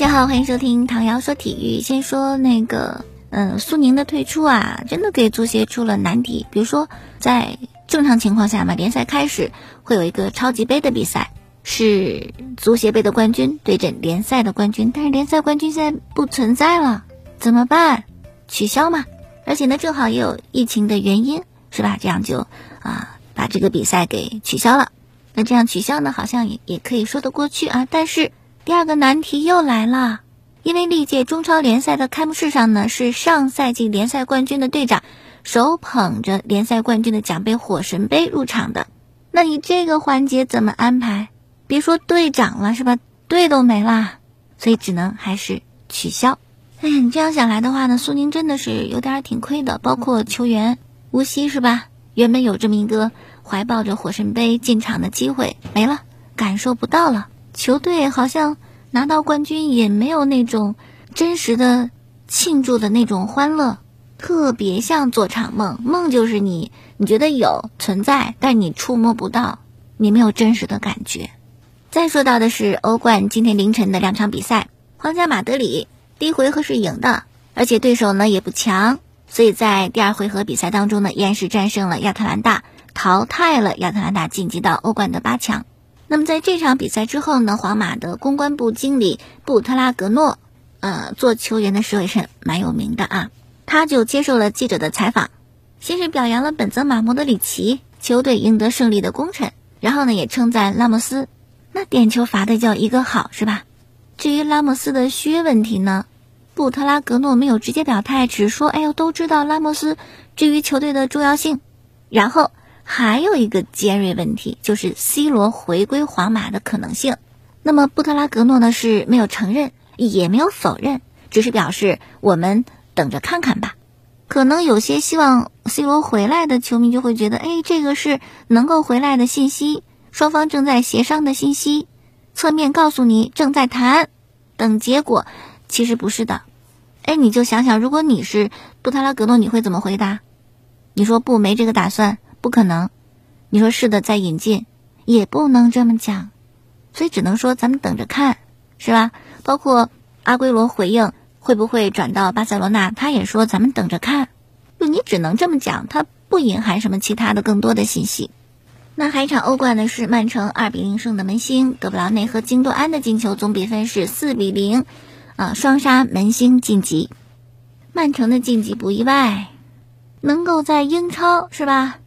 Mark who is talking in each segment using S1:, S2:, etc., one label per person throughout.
S1: 大家好，欢迎收听唐瑶说体育。先说那个，嗯，苏宁的退出啊，真的给足协出了难题。比如说，在正常情况下嘛，联赛开始会有一个超级杯的比赛，是足协杯的冠军对阵联赛的冠军，但是联赛冠军现在不存在了，怎么办？取消嘛？而且呢，正好也有疫情的原因，是吧？这样就啊，把这个比赛给取消了。那这样取消呢，好像也也可以说得过去啊，但是。第二个难题又来了，因为历届中超联赛的开幕式上呢，是上赛季联赛冠军的队长手捧着联赛冠军的奖杯火神杯入场的，那你这个环节怎么安排？别说队长了，是吧？队都没啦，所以只能还是取消。哎，你这样想来的话呢，苏宁真的是有点挺亏的，包括球员无锡是吧？原本有这么一个怀抱着火神杯进场的机会没了，感受不到了。球队好像拿到冠军也没有那种真实的庆祝的那种欢乐，特别像做场梦。梦就是你，你觉得有存在，但你触摸不到，你没有真实的感觉。再说到的是欧冠今天凌晨的两场比赛，皇家马德里第一回合是赢的，而且对手呢也不强，所以在第二回合比赛当中呢，依然是战胜了亚特兰大，淘汰了亚特兰大，晋级到欧冠的八强。那么在这场比赛之后呢，皇马的公关部经理布特拉格诺，呃，做球员的时候也是蛮有名的啊。他就接受了记者的采访，先是表扬了本泽马、莫德里奇球队赢得胜利的功臣，然后呢也称赞拉莫斯，那点球罚的叫一个好，是吧？至于拉莫斯的续约问题呢，布特拉格诺没有直接表态，只说：“哎呦，都知道拉莫斯至于球队的重要性。”然后。还有一个尖锐问题，就是 C 罗回归皇马的可能性。那么布特拉格诺呢是没有承认，也没有否认，只是表示我们等着看看吧。可能有些希望 C 罗回来的球迷就会觉得，哎，这个是能够回来的信息，双方正在协商的信息，侧面告诉你正在谈，等结果。其实不是的，哎，你就想想，如果你是布特拉格诺，你会怎么回答？你说不，没这个打算。不可能，你说是的，再引进也不能这么讲，所以只能说咱们等着看，是吧？包括阿圭罗回应会不会转到巴塞罗那，他也说咱们等着看，就你只能这么讲，他不隐含什么其他的更多的信息。那还一场欧冠呢，是曼城二比零胜的门兴，德布劳内和京多安的进球，总比分是四比零，啊，双杀门兴晋级。曼城的晋级不意外，能够在英超是吧？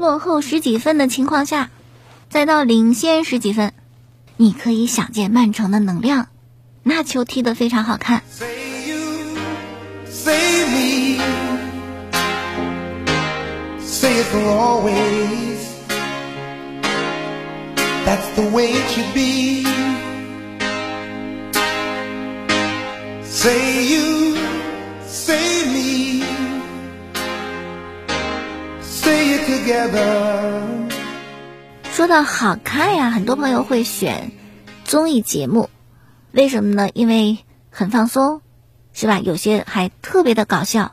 S1: 落后十几分的情况下，再到领先十几分，你可以想见曼城的能量。那球踢得非常好看。说到好看呀，很多朋友会选综艺节目，为什么呢？因为很放松，是吧？有些还特别的搞笑。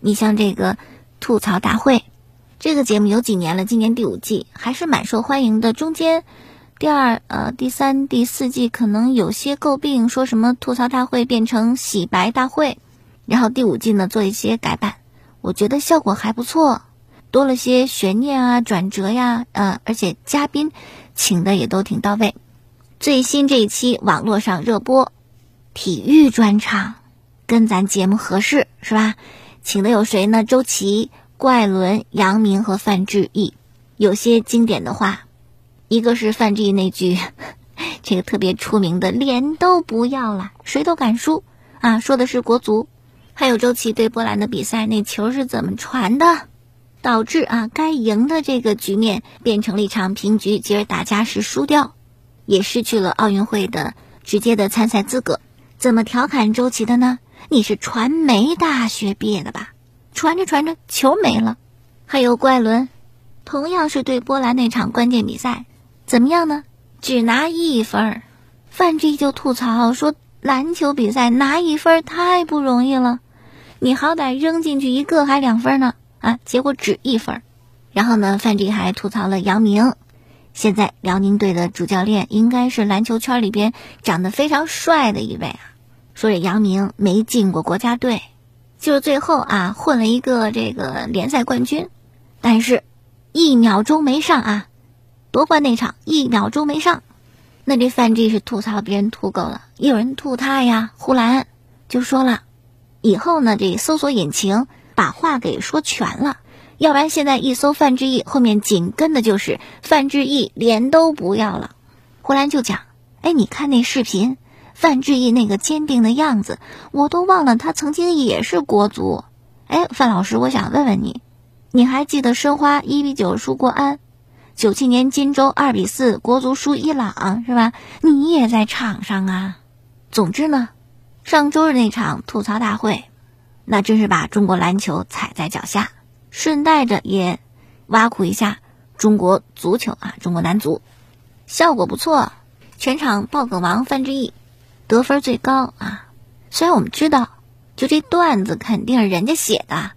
S1: 你像这个吐槽大会，这个节目有几年了，今年第五季还是蛮受欢迎的。中间第二、呃第三、第四季可能有些诟病，说什么吐槽大会变成洗白大会，然后第五季呢做一些改版，我觉得效果还不错。多了些悬念啊，转折呀，呃，而且嘉宾请的也都挺到位。最新这一期网络上热播体育专场，跟咱节目合适是吧？请的有谁呢？周琦、怪伦、杨明和范志毅。有些经典的话，一个是范志毅那句，这个特别出名的“脸都不要了，谁都敢输”，啊，说的是国足。还有周琦对波兰的比赛，那球是怎么传的？导致啊，该赢的这个局面变成了一场平局，继而打加时输掉，也失去了奥运会的直接的参赛资格。怎么调侃周琦的呢？你是传媒大学毕业的吧？传着传着球没了。还有怪伦，同样是对波兰那场关键比赛，怎么样呢？只拿一分儿。范志毅就吐槽说：“篮球比赛拿一分太不容易了，你好歹扔进去一个还两分呢。”啊，结果只一分儿，然后呢，范志还吐槽了杨明，现在辽宁队的主教练应该是篮球圈里边长得非常帅的一位啊。说这杨明没进过国家队，就是最后啊混了一个这个联赛冠军，但是，一秒钟没上啊，夺冠那场一秒钟没上。那这范志毅是吐槽别人吐够了，也有人吐他呀。呼兰就说了，以后呢这搜索引擎把话给说全了。要不然现在一搜范志毅，后面紧跟的就是范志毅脸都不要了。胡兰就讲：“哎，你看那视频，范志毅那个坚定的样子，我都忘了他曾经也是国足。哎，范老师，我想问问你，你还记得申花一比九输国安，九七年金州二比四国足输伊朗是吧？你也在场上啊。总之呢，上周日那场吐槽大会，那真是把中国篮球踩在脚下。”顺带着也挖苦一下中国足球啊，中国男足效果不错，全场爆梗王范志毅得分最高啊。虽然我们知道，就这段子肯定是人家写的，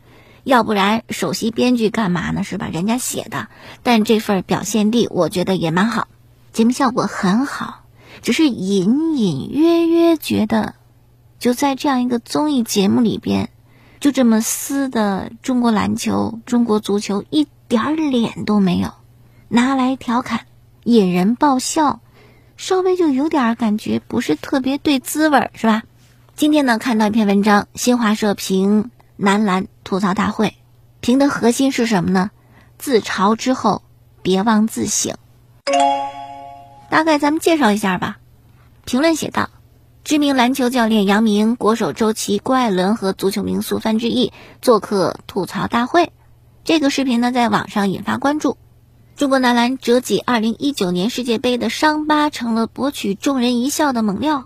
S1: 要不然首席编剧干嘛呢？是吧？人家写的，但这份表现力我觉得也蛮好，节目效果很好，只是隐隐约约觉得，就在这样一个综艺节目里边。就这么撕的中国篮球、中国足球一点脸都没有，拿来调侃、引人爆笑，稍微就有点感觉不是特别对滋味儿，是吧？今天呢，看到一篇文章，新华社评男篮吐槽大会，评的核心是什么呢？自嘲之后别忘自省。大概咱们介绍一下吧。评论写道。知名篮球教练杨明、国手周琦、郭艾伦和足球名宿范志毅做客吐槽大会。这个视频呢，在网上引发关注。中国男篮折戟2019年世界杯的伤疤，成了博取众人一笑的猛料。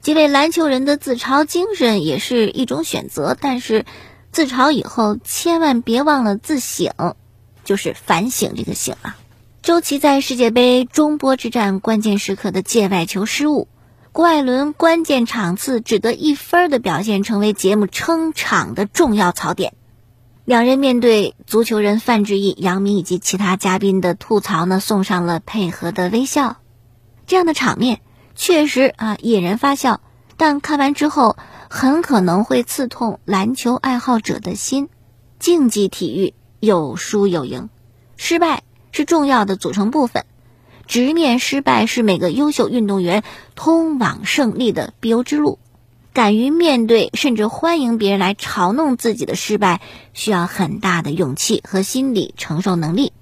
S1: 几位篮球人的自嘲精神也是一种选择，但是自嘲以后千万别忘了自省，就是反省这个省啊。周琦在世界杯中波之战关键时刻的界外球失误。郭艾伦关键场次只得一分的表现，成为节目撑场的重要槽点。两人面对足球人范志毅、杨明以及其他嘉宾的吐槽呢，送上了配合的微笑。这样的场面确实啊引人发笑，但看完之后很可能会刺痛篮球爱好者的心。竞技体育有输有赢，失败是重要的组成部分。直面失败是每个优秀运动员通往胜利的必由之路。敢于面对，甚至欢迎别人来嘲弄自己的失败，需要很大的勇气和心理承受能力。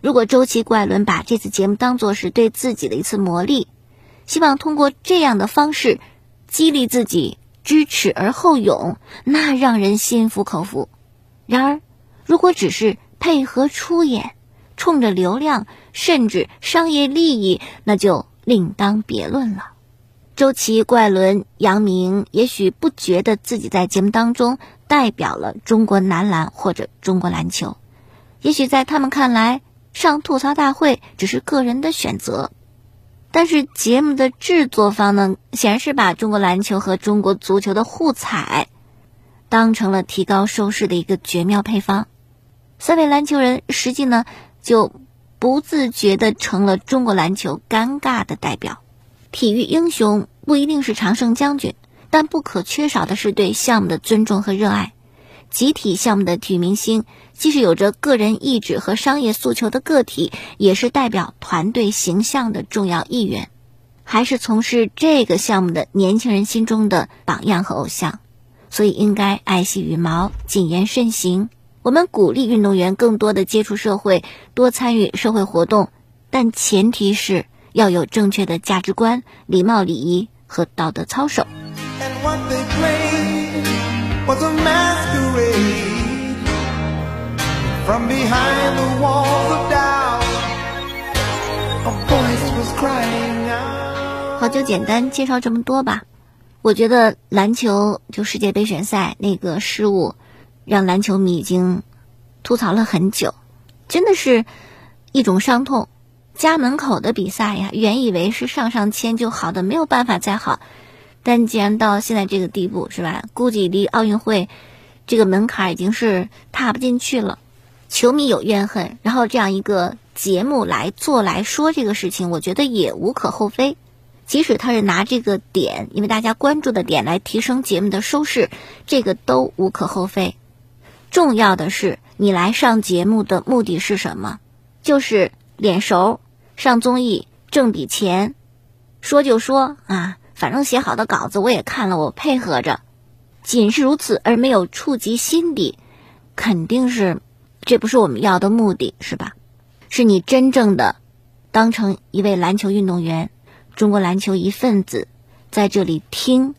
S1: 如果周琦、怪伦把这次节目当作是对自己的一次磨砺，希望通过这样的方式激励自己，知耻而后勇，那让人心服口服。然而，如果只是配合出演，冲着流量。甚至商业利益，那就另当别论了。周琦、怪伦、杨明也许不觉得自己在节目当中代表了中国男篮或者中国篮球，也许在他们看来，上吐槽大会只是个人的选择。但是节目的制作方呢，显然是把中国篮球和中国足球的互踩，当成了提高收视的一个绝妙配方。三位篮球人实际呢就。不自觉地成了中国篮球尴尬的代表。体育英雄不一定是常胜将军，但不可缺少的是对项目的尊重和热爱。集体项目的体育明星，既是有着个人意志和商业诉求的个体，也是代表团队形象的重要一员，还是从事这个项目的年轻人心中的榜样和偶像。所以，应该爱惜羽毛，谨言慎行。我们鼓励运动员更多的接触社会，多参与社会活动，但前提是要有正确的价值观、礼貌礼仪和道德操守。好，就简单介绍这么多吧。我觉得篮球就世界杯选赛那个失误。让篮球迷已经吐槽了很久，真的是一种伤痛。家门口的比赛呀，原以为是上上签就好的，没有办法再好。但既然到现在这个地步，是吧？估计离奥运会这个门槛已经是踏不进去了。球迷有怨恨，然后这样一个节目来做来说这个事情，我觉得也无可厚非。即使他是拿这个点，因为大家关注的点来提升节目的收视，这个都无可厚非。重要的是，你来上节目的目的是什么？就是脸熟，上综艺挣笔钱，说就说啊，反正写好的稿子我也看了，我配合着，仅是如此，而没有触及心底，肯定是，这不是我们要的目的，是吧？是你真正的当成一位篮球运动员，中国篮球一份子，在这里听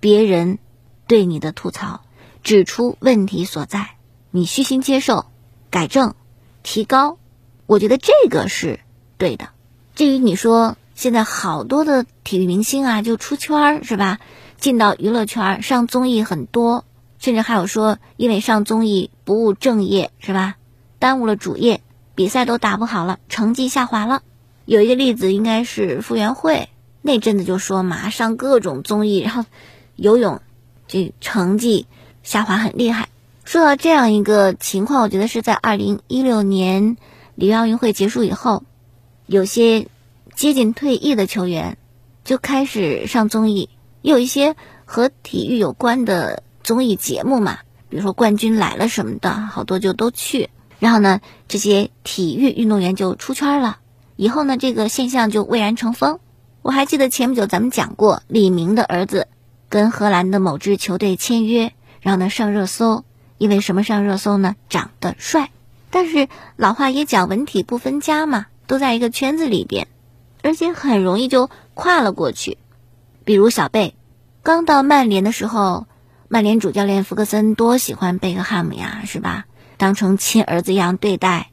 S1: 别人对你的吐槽。指出问题所在，你虚心接受、改正、提高，我觉得这个是对的。至于你说现在好多的体育明星啊，就出圈儿是吧？进到娱乐圈上综艺很多，甚至还有说因为上综艺不务正业是吧？耽误了主业，比赛都打不好了，成绩下滑了。有一个例子应该是傅园慧那阵子就说嘛，上各种综艺，然后游泳这成绩。下滑很厉害。说到这样一个情况，我觉得是在二零一六年里约奥运会结束以后，有些接近退役的球员就开始上综艺，也有一些和体育有关的综艺节目嘛，比如说《冠军来了》什么的，好多就都去。然后呢，这些体育运动员就出圈了。以后呢，这个现象就蔚然成风。我还记得前不久咱们讲过，李明的儿子跟荷兰的某支球队签约。然后呢，上热搜，因为什么上热搜呢？长得帅。但是老话也讲，文体不分家嘛，都在一个圈子里边，而且很容易就跨了过去。比如小贝，刚到曼联的时候，曼联主教练福格森多喜欢贝克汉姆呀，是吧？当成亲儿子一样对待，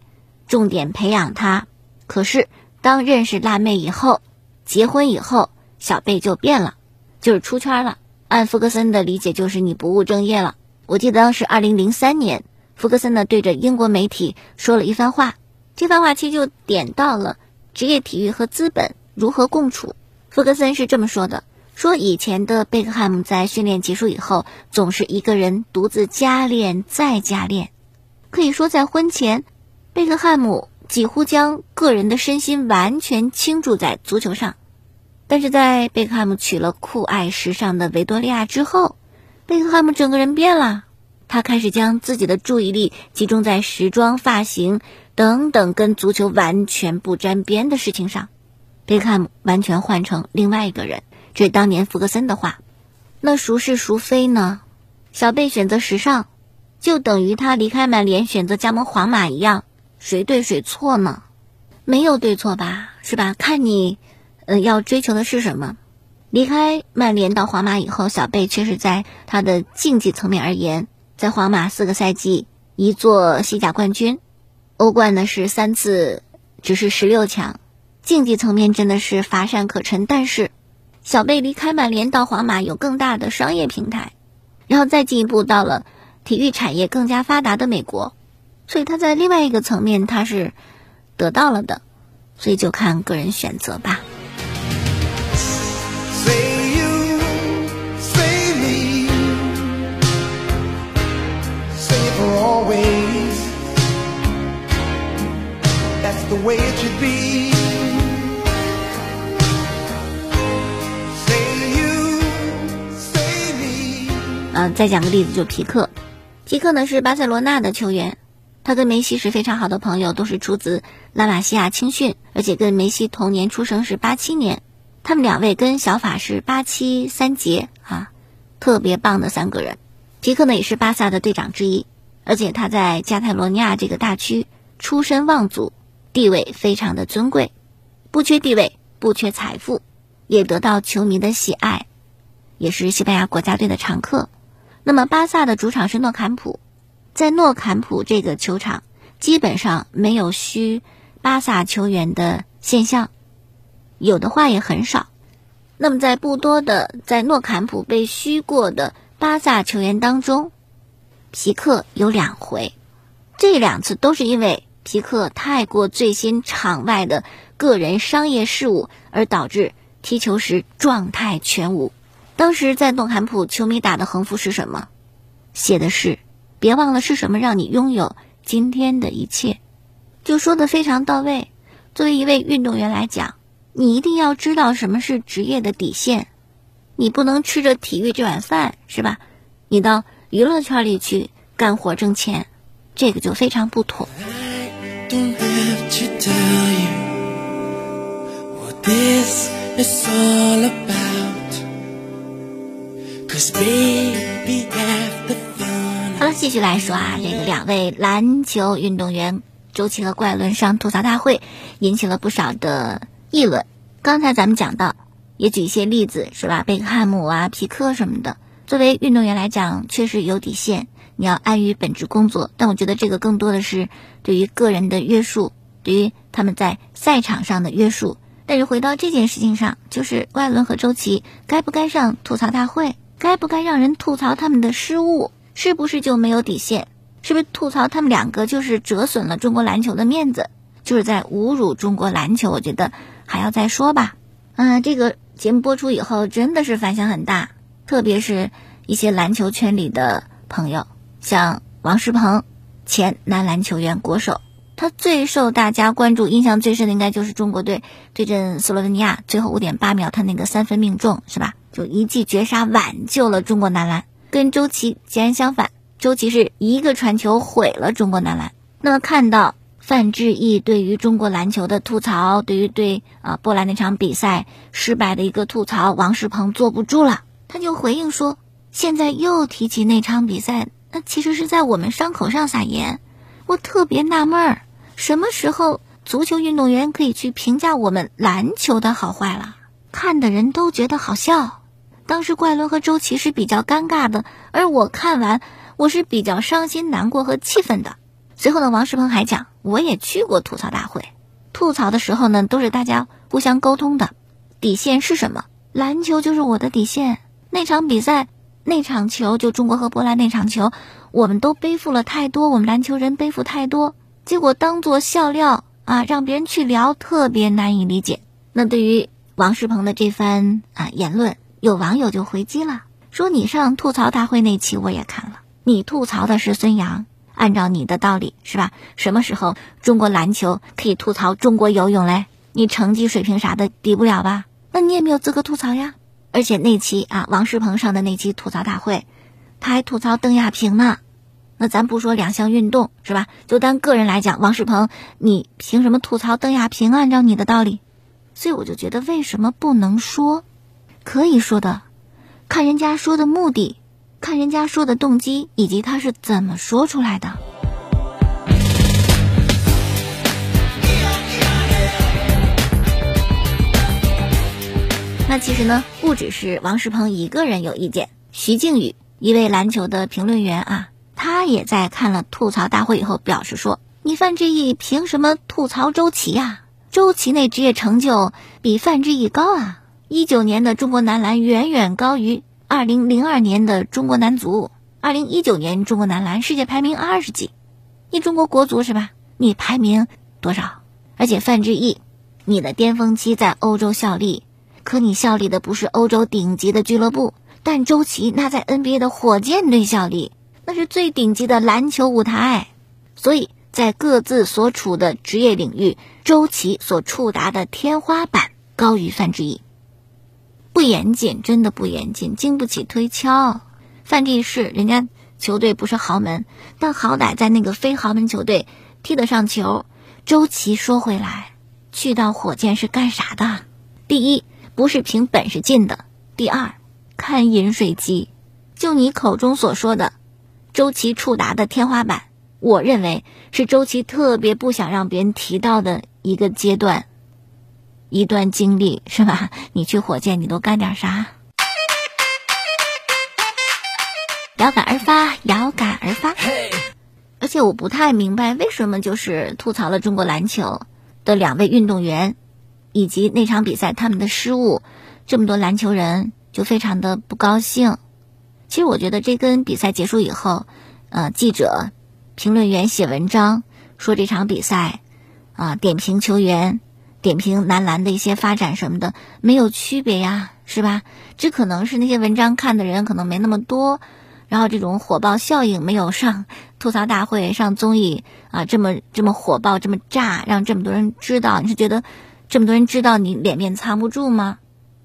S1: 重点培养他。可是当认识辣妹以后，结婚以后，小贝就变了，就是出圈了。按福格森的理解，就是你不务正业了。我记得当时二零零三年，福格森呢对着英国媒体说了一番话，这番话其实就点到了职业体育和资本如何共处。福格森是这么说的：说以前的贝克汉姆在训练结束以后，总是一个人独自加练再加练，可以说在婚前，贝克汉姆几乎将个人的身心完全倾注在足球上。但是在贝克汉姆娶了酷爱时尚的维多利亚之后，贝克汉姆整个人变了。他开始将自己的注意力集中在时装、发型等等跟足球完全不沾边的事情上。贝克汉姆完全换成另外一个人，这是当年福格森的话。那孰是孰非呢？小贝选择时尚，就等于他离开曼联选择加盟皇马一样，谁对谁错呢？没有对错吧，是吧？看你。嗯，要追求的是什么？离开曼联到皇马以后，小贝却是在他的竞技层面而言，在皇马四个赛季一座西甲冠军，欧冠呢是三次，只是十六强，竞技层面真的是乏善可陈。但是，小贝离开曼联到皇马有更大的商业平台，然后再进一步到了体育产业更加发达的美国，所以他在另外一个层面他是得到了的，所以就看个人选择吧。嗯，再讲个例子，就皮克。皮克呢是巴塞罗那的球员，他跟梅西是非常好的朋友，都是出自拉玛西亚青训，而且跟梅西同年出生，是八七年。他们两位跟小法是八七三杰啊，特别棒的三个人。皮克呢也是巴萨的队长之一，而且他在加泰罗尼亚这个大区出身望族。地位非常的尊贵，不缺地位，不缺财富，也得到球迷的喜爱，也是西班牙国家队的常客。那么巴萨的主场是诺坎普，在诺坎普这个球场基本上没有虚巴萨球员的现象，有的话也很少。那么在不多的在诺坎普被嘘过的巴萨球员当中，皮克有两回，这两次都是因为。皮克太过醉心场外的个人商业事务，而导致踢球时状态全无。当时在诺坎普，球迷打的横幅是什么？写的是：“别忘了是什么让你拥有今天的一切。”就说的非常到位。作为一位运动员来讲，你一定要知道什么是职业的底线，你不能吃着体育这碗饭，是吧？你到娱乐圈里去干活挣钱，这个就非常不妥。好了，继续来说啊，这个两位篮球运动员。周琦和怪伦上吐槽大会，引起了不少的议论。刚才咱们讲到，也举一些例子，是吧？贝克汉姆啊、皮克什么的。作为运动员来讲，确实有底线，你要安于本职工作。但我觉得这个更多的是对于个人的约束，对于他们在赛场上的约束。但是回到这件事情上，就是外伦和周琦该不该上吐槽大会？该不该让人吐槽他们的失误？是不是就没有底线？是不是吐槽他们两个就是折损了中国篮球的面子，就是在侮辱中国篮球？我觉得还要再说吧。嗯，这个节目播出以后真的是反响很大，特别是一些篮球圈里的朋友，像王仕鹏，前男篮球员、国手，他最受大家关注、印象最深的应该就是中国队对阵斯洛文尼亚最后五点八秒他那个三分命中，是吧？就一记绝杀挽救了中国男篮，跟周琦截然相反。周琦是一个传球毁了中国男篮。那么看到范志毅对于中国篮球的吐槽，对于对啊波兰那场比赛失败的一个吐槽，王仕鹏坐不住了，他就回应说：“现在又提起那场比赛，那其实是在我们伤口上撒盐。我特别纳闷儿，什么时候足球运动员可以去评价我们篮球的好坏了？看的人都觉得好笑。当时怪伦和周琦是比较尴尬的，而我看完。”我是比较伤心、难过和气愤的。随后呢，王仕鹏还讲，我也去过吐槽大会，吐槽的时候呢，都是大家互相沟通的。底线是什么？篮球就是我的底线。那场比赛，那场球，就中国和波兰那场球，我们都背负了太多，我们篮球人背负太多，结果当做笑料啊，让别人去聊，特别难以理解。那对于王仕鹏的这番啊言论，有网友就回击了，说你上吐槽大会那期我也看了。你吐槽的是孙杨，按照你的道理是吧？什么时候中国篮球可以吐槽中国游泳嘞？你成绩水平啥的比不了吧？那你也没有资格吐槽呀。而且那期啊，王仕鹏上的那期吐槽大会，他还吐槽邓亚萍呢。那咱不说两项运动是吧？就单个人来讲，王仕鹏，你凭什么吐槽邓亚萍？按照你的道理，所以我就觉得为什么不能说？可以说的，看人家说的目的。看人家说的动机以及他是怎么说出来的。那其实呢，不只是王仕鹏一个人有意见，徐静宇一位篮球的评论员啊，他也在看了吐槽大会以后表示说：“你范志毅凭什么吐槽周琦呀？周琦那职业成就比范志毅高啊！一九年的中国男篮远远高于。”二零零二年的中国男足，二零一九年中国男篮世界排名二十几，你中国国足是吧？你排名多少？而且范志毅，你的巅峰期在欧洲效力，可你效力的不是欧洲顶级的俱乐部。但周琦那在 NBA 的火箭队效力，那是最顶级的篮球舞台。所以在各自所处的职业领域，周琦所触达的天花板高于范志毅。不严谨，真的不严谨，经不起推敲。范蒂是人家球队不是豪门，但好歹在那个非豪门球队踢得上球。周琦说回来，去到火箭是干啥的？第一，不是凭本事进的；第二，看饮水机。就你口中所说的，周琦触达的天花板，我认为是周琦特别不想让别人提到的一个阶段。一段经历是吧？你去火箭，你都干点啥？遥感而发，遥感而发。而且我不太明白，为什么就是吐槽了中国篮球的两位运动员，以及那场比赛他们的失误，这么多篮球人就非常的不高兴。其实我觉得这跟比赛结束以后，呃，记者、评论员写文章说这场比赛，啊，点评球员。点评男篮的一些发展什么的没有区别呀，是吧？这可能是那些文章看的人可能没那么多，然后这种火爆效应没有上 吐槽大会、上综艺啊这么这么火爆、这么炸，让这么多人知道，你是觉得这么多人知道你脸面藏不住吗？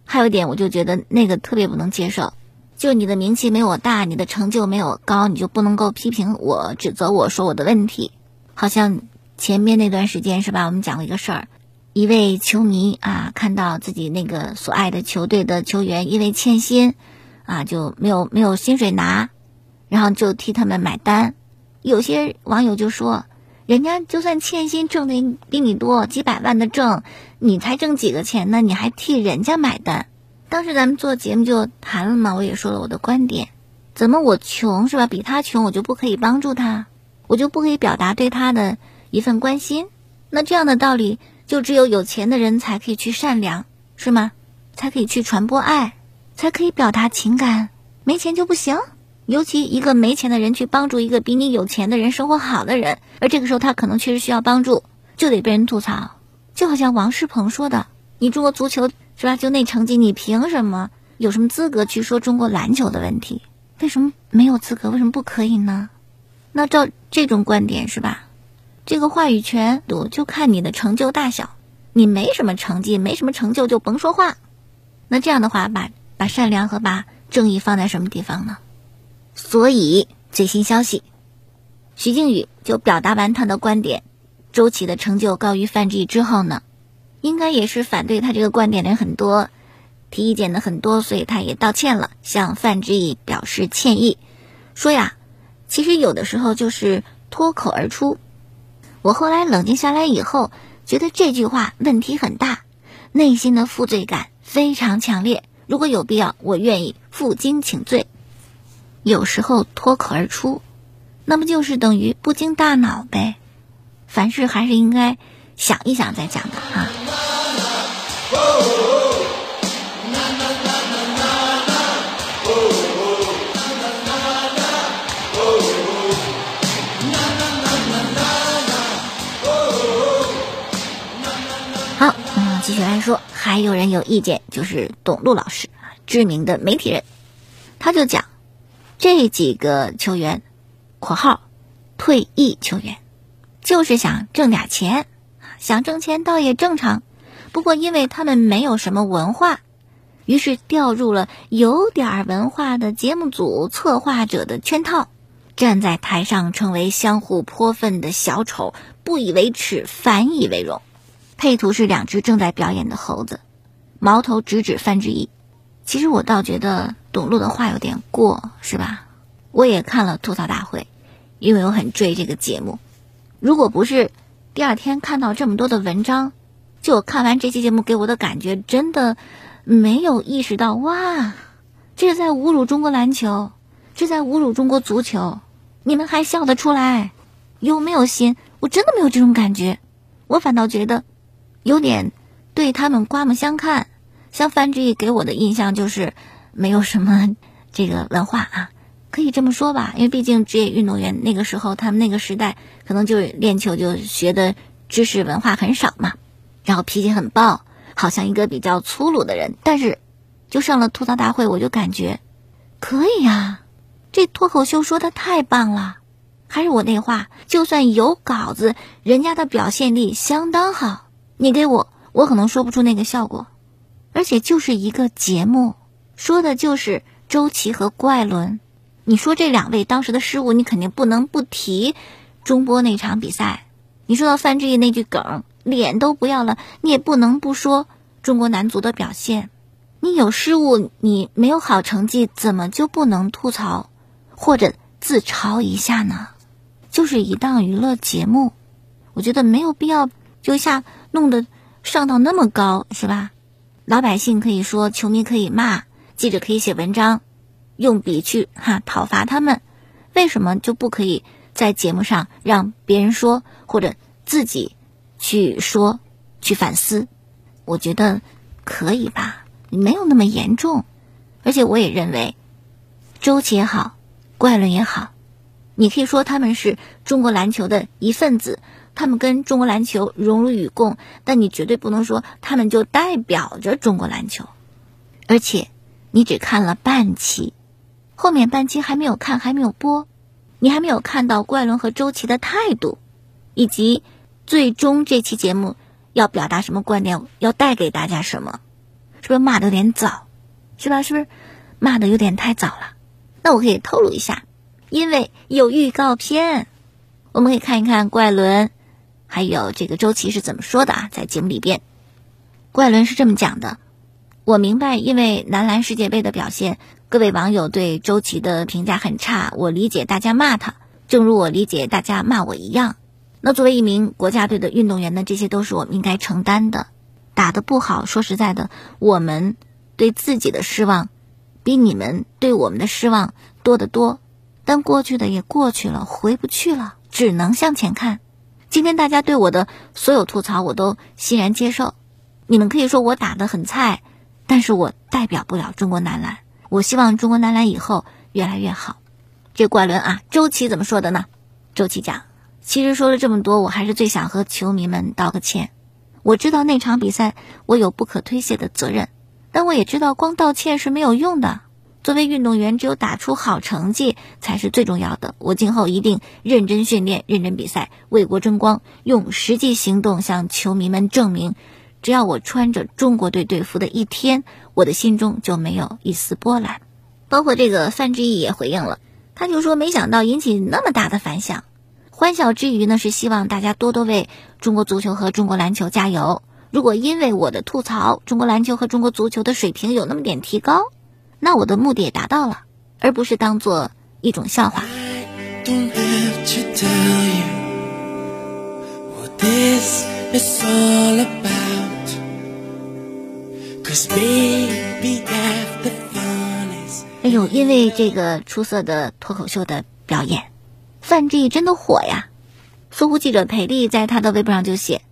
S1: 还有一点，我就觉得那个特别不能接受，就你的名气没我大，你的成就没我高，你就不能够批评我、指责我说我的问题。好像前面那段时间是吧？我们讲过一个事儿，一位球迷啊，看到自己那个所爱的球队的球员因为欠薪。啊，就没有没有薪水拿，然后就替他们买单。有些网友就说，人家就算欠薪挣的比你多几百万的挣，你才挣几个钱呢？你还替人家买单？当时咱们做节目就谈了嘛，我也说了我的观点。怎么我穷是吧？比他穷，我就不可以帮助他，我就不可以表达对他的一份关心？那这样的道理，就只有有钱的人才可以去善良，是吗？才可以去传播爱。才可以表达情感，没钱就不行。尤其一个没钱的人去帮助一个比你有钱的人生活好的人，而这个时候他可能确实需要帮助，就得被人吐槽。就好像王世鹏说的：“你中国足球是吧？就那成绩，你凭什么？有什么资格去说中国篮球的问题？为什么没有资格？为什么不可以呢？那照这种观点是吧？这个话语权度就看你的成就大小。你没什么成绩，没什么成就就甭说话。那这样的话把。把善良和把正义放在什么地方呢？所以最新消息，徐静宇就表达完他的观点，周琦的成就高于范志毅之后呢，应该也是反对他这个观点的人很多，提意见的很多，所以他也道歉了，向范志毅表示歉意，说呀，其实有的时候就是脱口而出。我后来冷静下来以后，觉得这句话问题很大，内心的负罪感非常强烈。如果有必要，我愿意负荆请罪。有时候脱口而出，那不就是等于不经大脑呗？凡事还是应该想一想再讲的啊。继续来说。还有人有意见，就是董路老师知名的媒体人，他就讲这几个球员（括号退役球员）就是想挣点钱，想挣钱倒也正常。不过因为他们没有什么文化，于是掉入了有点文化的节目组策划者的圈套，站在台上成为相互泼粪的小丑，不以为耻，反以为荣。配图是两只正在表演的猴子，矛头直指范志毅。其实我倒觉得董路的话有点过，是吧？我也看了吐槽大会，因为我很追这个节目。如果不是第二天看到这么多的文章，就我看完这期节目给我的感觉，真的没有意识到哇，这是在侮辱中国篮球，这在侮辱中国足球。你们还笑得出来？有没有心？我真的没有这种感觉，我反倒觉得。有点对他们刮目相看，像范志毅给我的印象就是没有什么这个文化啊，可以这么说吧？因为毕竟职业运动员那个时候，他们那个时代可能就是练球就学的知识文化很少嘛，然后脾气很暴，好像一个比较粗鲁的人。但是就上了吐槽大会，我就感觉可以呀，这脱口秀说的太棒了。还是我那话，就算有稿子，人家的表现力相当好。你给我，我可能说不出那个效果，而且就是一个节目，说的就是周琦和郭艾伦。你说这两位当时的失误，你肯定不能不提中波那场比赛。你说到范志毅那句梗，脸都不要了，你也不能不说中国男足的表现。你有失误，你没有好成绩，怎么就不能吐槽或者自嘲一下呢？就是一档娱乐节目，我觉得没有必要就像。弄得上到那么高是吧？老百姓可以说，球迷可以骂，记者可以写文章，用笔去哈讨伐他们，为什么就不可以在节目上让别人说，或者自己去说去反思？我觉得可以吧，没有那么严重。而且我也认为，周琦也好，怪伦也好，你可以说他们是中国篮球的一份子。他们跟中国篮球荣辱与共，但你绝对不能说他们就代表着中国篮球。而且，你只看了半期，后面半期还没有看，还没有播，你还没有看到怪伦和周琦的态度，以及最终这期节目要表达什么观点，要带给大家什么，是不是骂的有点早？是吧？是不是骂的有点太早了？那我可以透露一下，因为有预告片，我们可以看一看怪伦还有这个周琦是怎么说的啊？在节目里边，怪伦是这么讲的：我明白，因为男篮世界杯的表现。各位网友对周琦的评价很差，我理解大家骂他，正如我理解大家骂我一样。那作为一名国家队的运动员呢，这些都是我们应该承担的。打得不好，说实在的，我们对自己的失望，比你们对我们的失望多得多。但过去的也过去了，回不去了，只能向前看。今天大家对我的所有吐槽，我都欣然接受。你们可以说我打得很菜，但是我代表不了中国男篮。我希望中国男篮以后越来越好。这怪伦啊，周琦怎么说的呢？周琦讲，其实说了这么多，我还是最想和球迷们道个歉。我知道那场比赛我有不可推卸的责任，但我也知道光道歉是没有用的。作为运动员，只有打出好成绩才是最重要的。我今后一定认真训练、认真比赛，为国争光，用实际行动向球迷们证明。只要我穿着中国队队服的一天，我的心中就没有一丝波澜。包括这个范志毅也回应了，他就说：“没想到引起那么大的反响。欢笑之余呢，是希望大家多多为中国足球和中国篮球加油。如果因为我的吐槽，中国篮球和中国足球的水平有那么点提高，那我的目的也达到了，而不是当做一种笑话。”哎呦，因为这个出色的脱口秀的表演，范志毅真的火呀！搜狐记者裴丽在他的微博上就写，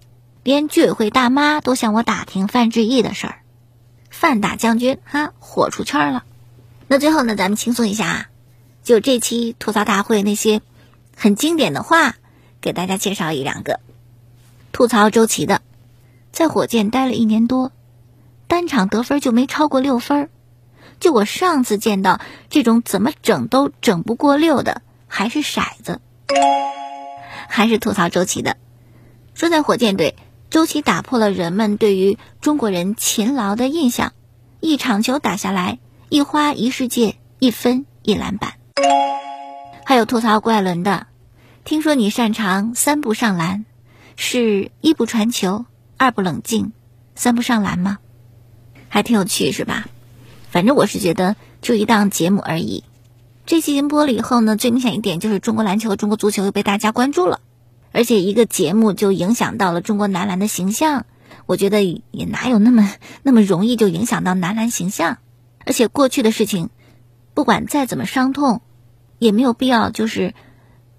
S1: 连居委会大妈都向我打听范志毅的事儿，范大将军哈火出圈了。那最后呢，咱们轻松一下啊，就这期吐槽大会那些很经典的话，给大家介绍一两个。吐槽周琦的，在火箭待了一年多。单场得分就没超过六分，就我上次见到这种怎么整都整不过六的，还是骰子，还是吐槽周琦的。说在火箭队，周琦打破了人们对于中国人勤劳的印象，一场球打下来，一花一世界，一分一篮板。还有吐槽怪伦的，听说你擅长三步上篮，是一不传球，二不冷静，三不上篮吗？还挺有趣，是吧？反正我是觉得就一档节目而已。这期节目播了以后呢，最明显一点就是中国篮球和、中国足球又被大家关注了，而且一个节目就影响到了中国男篮的形象。我觉得也哪有那么 那么容易就影响到男篮形象？而且过去的事情，不管再怎么伤痛，也没有必要就是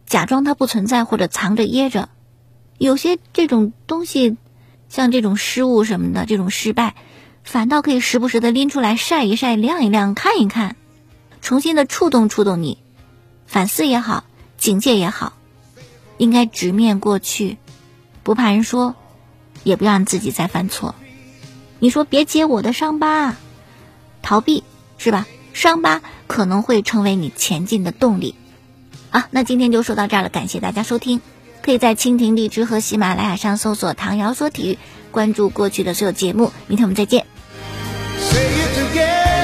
S1: 假装它不存在或者藏着掖着。有些这种东西，像这种失误什么的，这种失败。反倒可以时不时的拎出来晒一晒、晾一晾、看一看，重新的触动触动你，反思也好，警戒也好，应该直面过去，不怕人说，也不让自己再犯错。你说别揭我的伤疤，逃避是吧？伤疤可能会成为你前进的动力。啊，那今天就说到这儿了，感谢大家收听。可以在蜻蜓荔枝和喜马拉雅上搜索“唐瑶说体育”，关注过去的所有节目。明天我们再见。Say it again,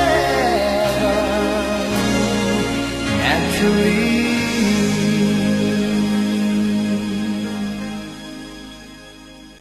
S1: naturally.